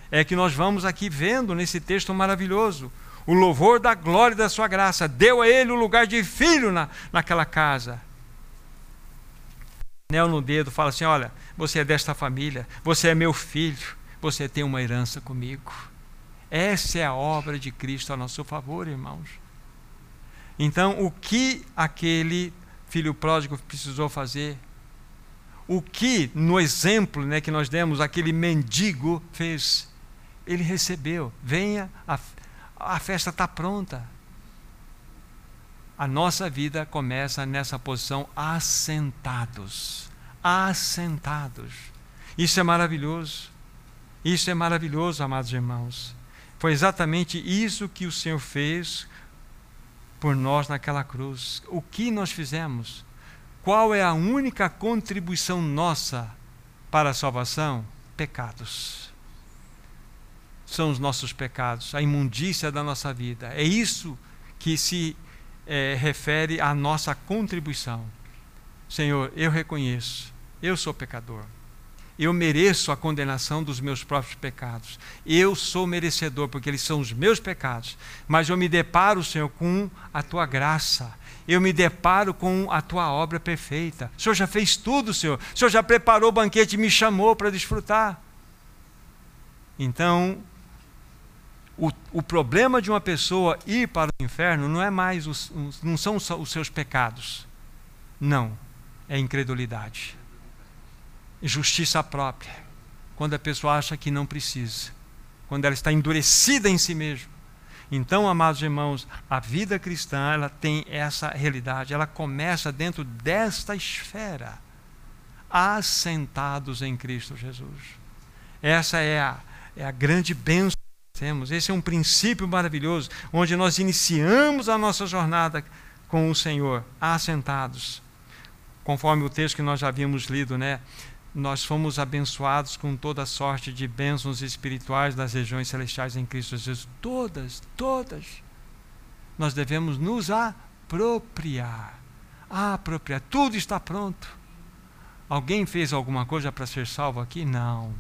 É que nós vamos aqui vendo nesse texto maravilhoso o louvor da glória da sua graça. Deu a ele o lugar de filho na, naquela casa. Anel no dedo, fala assim: Olha, você é desta família, você é meu filho, você tem uma herança comigo. Essa é a obra de Cristo a nosso favor, irmãos. Então, o que aquele filho pródigo precisou fazer? O que, no exemplo né, que nós demos, aquele mendigo fez? Ele recebeu. Venha, a, a festa está pronta. A nossa vida começa nessa posição assentados. Assentados. Isso é maravilhoso. Isso é maravilhoso, amados irmãos. Foi exatamente isso que o Senhor fez por nós naquela cruz. O que nós fizemos? Qual é a única contribuição nossa para a salvação? Pecados são os nossos pecados, a imundícia da nossa vida. É isso que se é, refere à nossa contribuição. Senhor, eu reconheço, eu sou pecador. Eu mereço a condenação dos meus próprios pecados. Eu sou merecedor, porque eles são os meus pecados. Mas eu me deparo, Senhor, com a tua graça. Eu me deparo com a tua obra perfeita. O Senhor já fez tudo, Senhor. O Senhor já preparou o banquete e me chamou para desfrutar. Então, o, o problema de uma pessoa ir para o inferno não é mais os, não são os seus pecados. Não, é incredulidade. Justiça própria. Quando a pessoa acha que não precisa. Quando ela está endurecida em si mesma. Então, amados irmãos, a vida cristã, ela tem essa realidade, ela começa dentro desta esfera, assentados em Cristo Jesus. Essa é a, é a grande bênção temos. Esse é um princípio maravilhoso, onde nós iniciamos a nossa jornada com o Senhor, assentados. Conforme o texto que nós já havíamos lido, né? Nós fomos abençoados com toda sorte de bênçãos espirituais das regiões celestiais em Cristo Jesus. Todas, todas. Nós devemos nos apropriar. Apropriar. Tudo está pronto. Alguém fez alguma coisa para ser salvo aqui? Não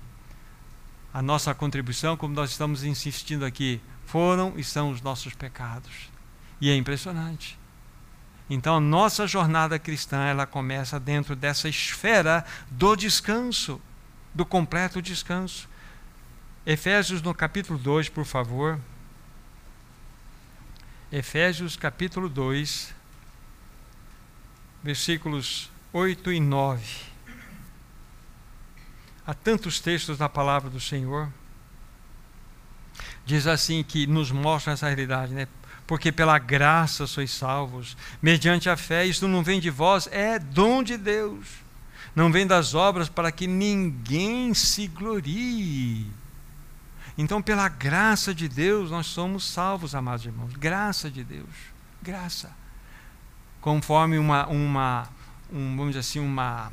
a nossa contribuição, como nós estamos insistindo aqui, foram e são os nossos pecados. E é impressionante. Então, a nossa jornada cristã, ela começa dentro dessa esfera do descanso, do completo descanso. Efésios no capítulo 2, por favor. Efésios capítulo 2, versículos 8 e 9. Há tantos textos da palavra do Senhor. Diz assim que nos mostra essa realidade, né? Porque pela graça sois salvos, mediante a fé, isto não vem de vós, é dom de Deus. Não vem das obras para que ninguém se glorie. Então, pela graça de Deus, nós somos salvos, amados irmãos. Graça de Deus. Graça. Conforme uma, uma um, vamos dizer assim, uma,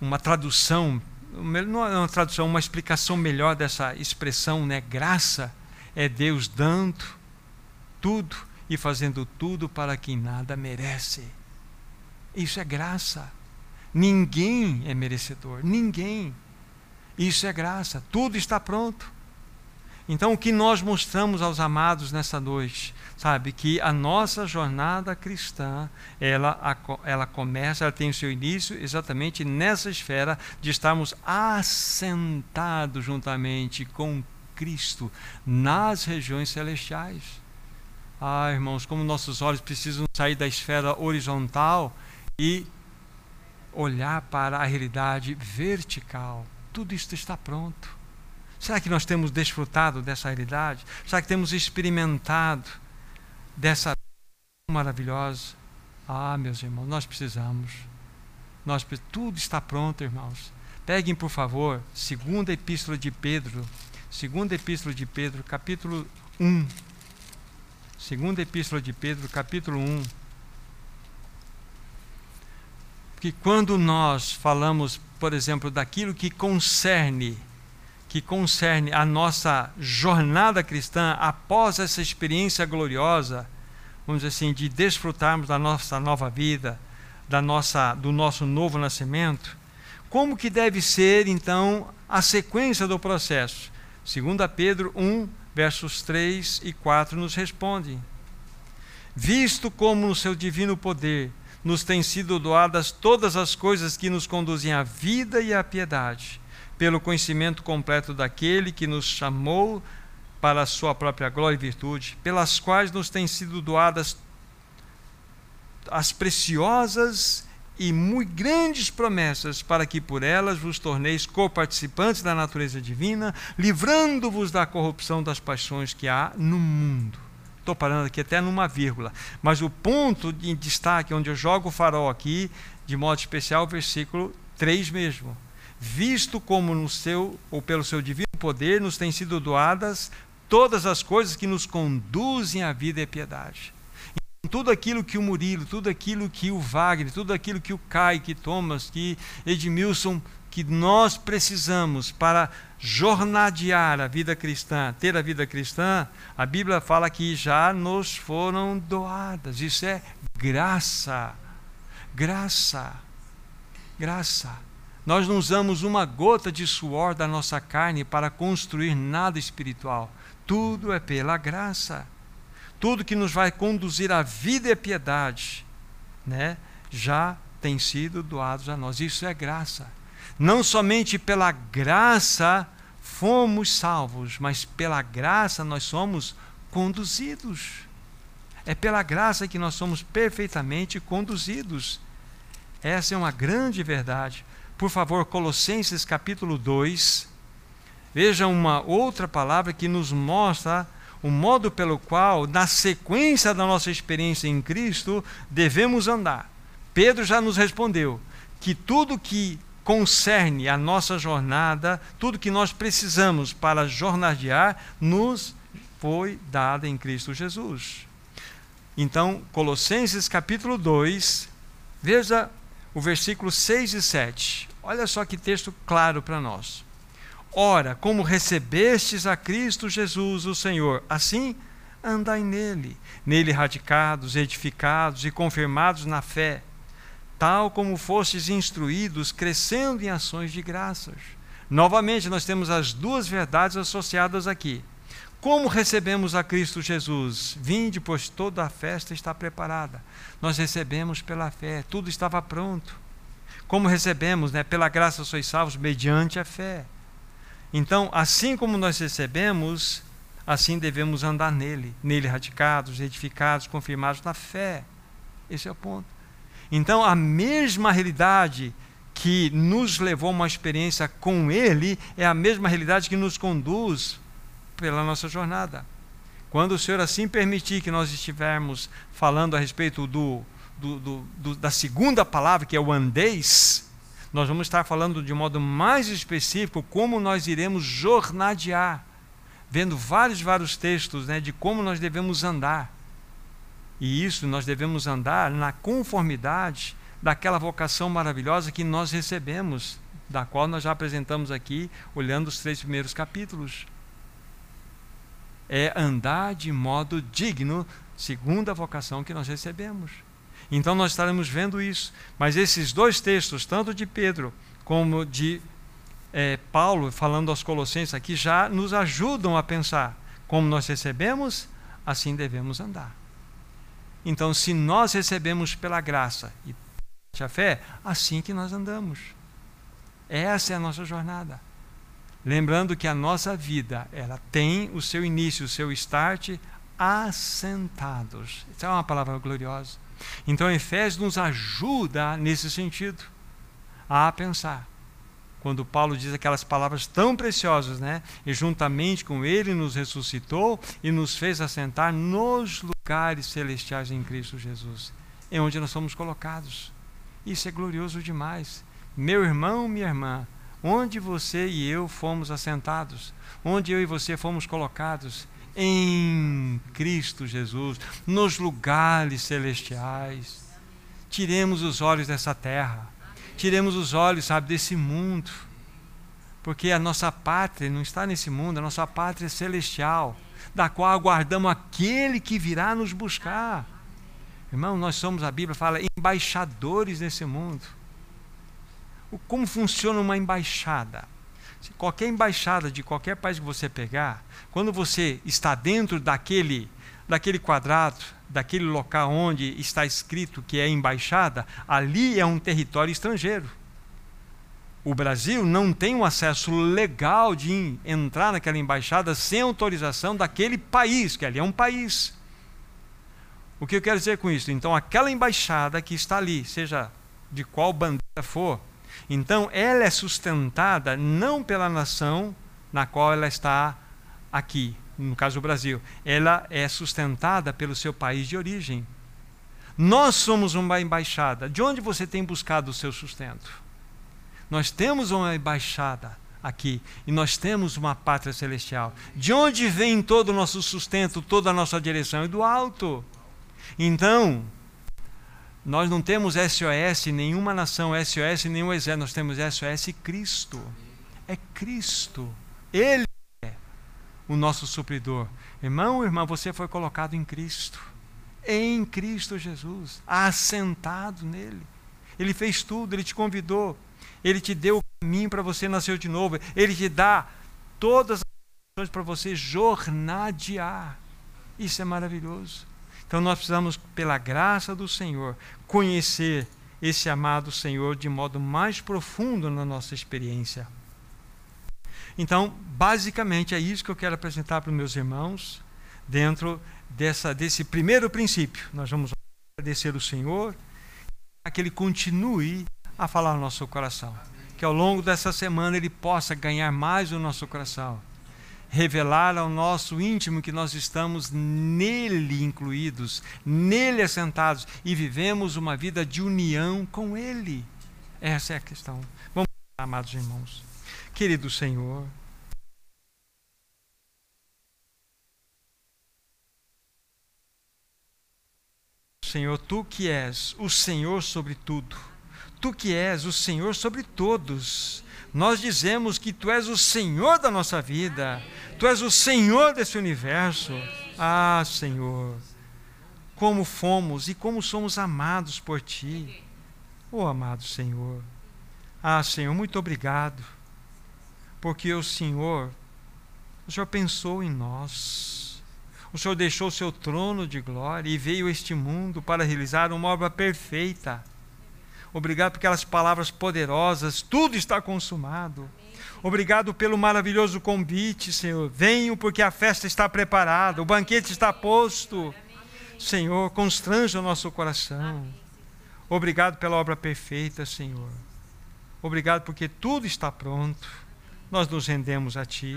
uma tradução uma tradução, uma explicação melhor dessa expressão, né? Graça é Deus dando tudo e fazendo tudo para quem nada merece. Isso é graça. Ninguém é merecedor, ninguém. Isso é graça, tudo está pronto. Então, o que nós mostramos aos amados nessa noite, sabe, que a nossa jornada cristã, ela, ela começa, ela tem o seu início exatamente nessa esfera de estarmos assentados juntamente com Cristo nas regiões celestiais. Ah, irmãos, como nossos olhos precisam sair da esfera horizontal e olhar para a realidade vertical. Tudo isso está pronto Será que nós temos desfrutado dessa realidade? Será que temos experimentado dessa maravilhosa? Ah, meus irmãos, nós precisamos. Nós, tudo está pronto, irmãos. Peguem, por favor, segunda epístola de Pedro, segunda epístola de Pedro, capítulo 1. Segunda epístola de Pedro, capítulo 1. Porque quando nós falamos, por exemplo, daquilo que concerne que concerne a nossa jornada cristã após essa experiência gloriosa, vamos dizer assim, de desfrutarmos da nossa nova vida, da nossa, do nosso novo nascimento, como que deve ser então a sequência do processo? 2 Pedro 1, versos 3 e 4 nos responde: Visto como no seu divino poder nos têm sido doadas todas as coisas que nos conduzem à vida e à piedade, pelo conhecimento completo daquele que nos chamou para a sua própria glória e virtude, pelas quais nos têm sido doadas as preciosas e muito grandes promessas, para que por elas vos torneis coparticipantes da natureza divina, livrando-vos da corrupção das paixões que há no mundo. Estou parando aqui até numa vírgula, mas o ponto de destaque onde eu jogo o farol aqui, de modo especial, o versículo 3 mesmo visto como no seu ou pelo seu divino poder nos têm sido doadas todas as coisas que nos conduzem à vida e à piedade. Então, tudo aquilo que o Murilo, tudo aquilo que o Wagner, tudo aquilo que o Kai, que Thomas, que Edmilson, que nós precisamos para jornadear a vida cristã, ter a vida cristã, a Bíblia fala que já nos foram doadas. Isso é graça. Graça. Graça. Nós não usamos uma gota de suor da nossa carne para construir nada espiritual. Tudo é pela graça. Tudo que nos vai conduzir à vida e à piedade, né, já tem sido doado a nós. Isso é graça. Não somente pela graça fomos salvos, mas pela graça nós somos conduzidos. É pela graça que nós somos perfeitamente conduzidos. Essa é uma grande verdade por favor, Colossenses capítulo 2. Veja uma outra palavra que nos mostra o modo pelo qual, na sequência da nossa experiência em Cristo, devemos andar. Pedro já nos respondeu que tudo que concerne a nossa jornada, tudo que nós precisamos para jornadear, nos foi dado em Cristo Jesus. Então, Colossenses capítulo 2, veja o versículo 6 e 7. Olha só que texto claro para nós. Ora, como recebestes a Cristo Jesus, o Senhor, assim andai nele, nele radicados, edificados e confirmados na fé, tal como fostes instruídos, crescendo em ações de graças. Novamente, nós temos as duas verdades associadas aqui. Como recebemos a Cristo Jesus? Vinde, pois toda a festa está preparada. Nós recebemos pela fé, tudo estava pronto como recebemos, né? pela graça sois salvos mediante a fé. Então, assim como nós recebemos, assim devemos andar nele, nele radicados, edificados, confirmados na fé. Esse é o ponto. Então, a mesma realidade que nos levou a uma experiência com ele é a mesma realidade que nos conduz pela nossa jornada. Quando o Senhor assim permitir que nós estivermos falando a respeito do do, do, do, da segunda palavra, que é o andeis, nós vamos estar falando de modo mais específico como nós iremos jornadear, vendo vários, vários textos né, de como nós devemos andar. E isso nós devemos andar na conformidade daquela vocação maravilhosa que nós recebemos, da qual nós já apresentamos aqui, olhando os três primeiros capítulos. É andar de modo digno, segundo a vocação que nós recebemos. Então nós estaremos vendo isso. Mas esses dois textos, tanto de Pedro como de é, Paulo, falando aos Colossenses aqui, já nos ajudam a pensar como nós recebemos, assim devemos andar. Então, se nós recebemos pela graça e a fé, assim que nós andamos. Essa é a nossa jornada. Lembrando que a nossa vida, ela tem o seu início, o seu start assentados. Isso é uma palavra gloriosa. Então, Efésios nos ajuda nesse sentido a pensar. quando Paulo diz aquelas palavras tão preciosas, né? E juntamente com ele nos ressuscitou e nos fez assentar nos lugares celestiais em Cristo Jesus, em onde nós somos colocados. Isso é glorioso demais. Meu irmão, minha irmã, onde você e eu fomos assentados, onde eu e você fomos colocados, em Cristo Jesus, nos lugares celestiais. Tiremos os olhos dessa terra, tiremos os olhos, sabe, desse mundo, porque a nossa pátria não está nesse mundo, a nossa pátria é celestial, da qual aguardamos aquele que virá nos buscar. Irmão, nós somos, a Bíblia fala, embaixadores nesse mundo. Como funciona uma embaixada? Qualquer embaixada de qualquer país que você pegar, quando você está dentro daquele, daquele quadrado, daquele local onde está escrito que é embaixada, ali é um território estrangeiro. O Brasil não tem um acesso legal de entrar naquela embaixada sem autorização daquele país, que ali é um país. O que eu quero dizer com isso? Então, aquela embaixada que está ali, seja de qual bandeira for, então ela é sustentada não pela nação na qual ela está aqui, no caso do Brasil, ela é sustentada pelo seu país de origem. Nós somos uma embaixada. De onde você tem buscado o seu sustento? Nós temos uma embaixada aqui e nós temos uma pátria celestial. De onde vem todo o nosso sustento, toda a nossa direção? E do alto. Então, nós não temos SOS, nenhuma nação SOS, nenhum exército, nós temos SOS Cristo. É Cristo. Ele é o nosso supridor. Irmão, irmã, você foi colocado em Cristo. Em Cristo Jesus, assentado nele. Ele fez tudo, ele te convidou. Ele te deu o caminho para você nascer de novo. Ele te dá todas as condições para você jornadear. Isso é maravilhoso. Então nós precisamos, pela graça do Senhor, conhecer esse amado Senhor de modo mais profundo na nossa experiência. Então, basicamente, é isso que eu quero apresentar para os meus irmãos, dentro dessa, desse primeiro princípio. Nós vamos agradecer o Senhor, para que Ele continue a falar no nosso coração. Que ao longo dessa semana Ele possa ganhar mais o nosso coração revelar ao nosso íntimo que nós estamos nele incluídos, nele assentados e vivemos uma vida de união com ele. Essa é a questão. Vamos amados irmãos. Querido Senhor, Senhor, tu que és o Senhor sobre tudo, tu que és o Senhor sobre todos, nós dizemos que Tu és o Senhor da nossa vida, Tu és o Senhor desse universo. Ah, Senhor, como fomos e como somos amados por Ti. Oh, amado Senhor. Ah, Senhor, muito obrigado, porque o Senhor, o Senhor pensou em nós. O Senhor deixou o seu trono de glória e veio a este mundo para realizar uma obra perfeita Obrigado por aquelas palavras poderosas. Tudo está consumado. Obrigado pelo maravilhoso convite, Senhor. Venham porque a festa está preparada, o banquete está posto. Senhor, constranja o nosso coração. Obrigado pela obra perfeita, Senhor. Obrigado porque tudo está pronto. Nós nos rendemos a Ti.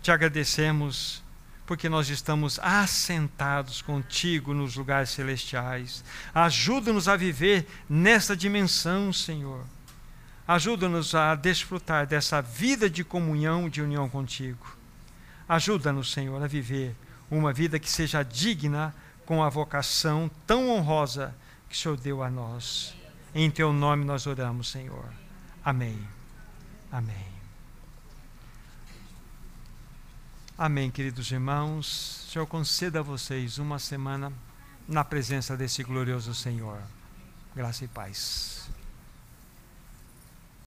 Te agradecemos porque nós estamos assentados contigo nos lugares celestiais. Ajuda-nos a viver nessa dimensão, Senhor. Ajuda-nos a desfrutar dessa vida de comunhão, de união contigo. Ajuda-nos, Senhor, a viver uma vida que seja digna com a vocação tão honrosa que o Senhor deu a nós. Em teu nome nós oramos, Senhor. Amém. Amém. Amém, queridos irmãos. Senhor, conceda a vocês uma semana na presença desse glorioso Senhor. Graça e paz.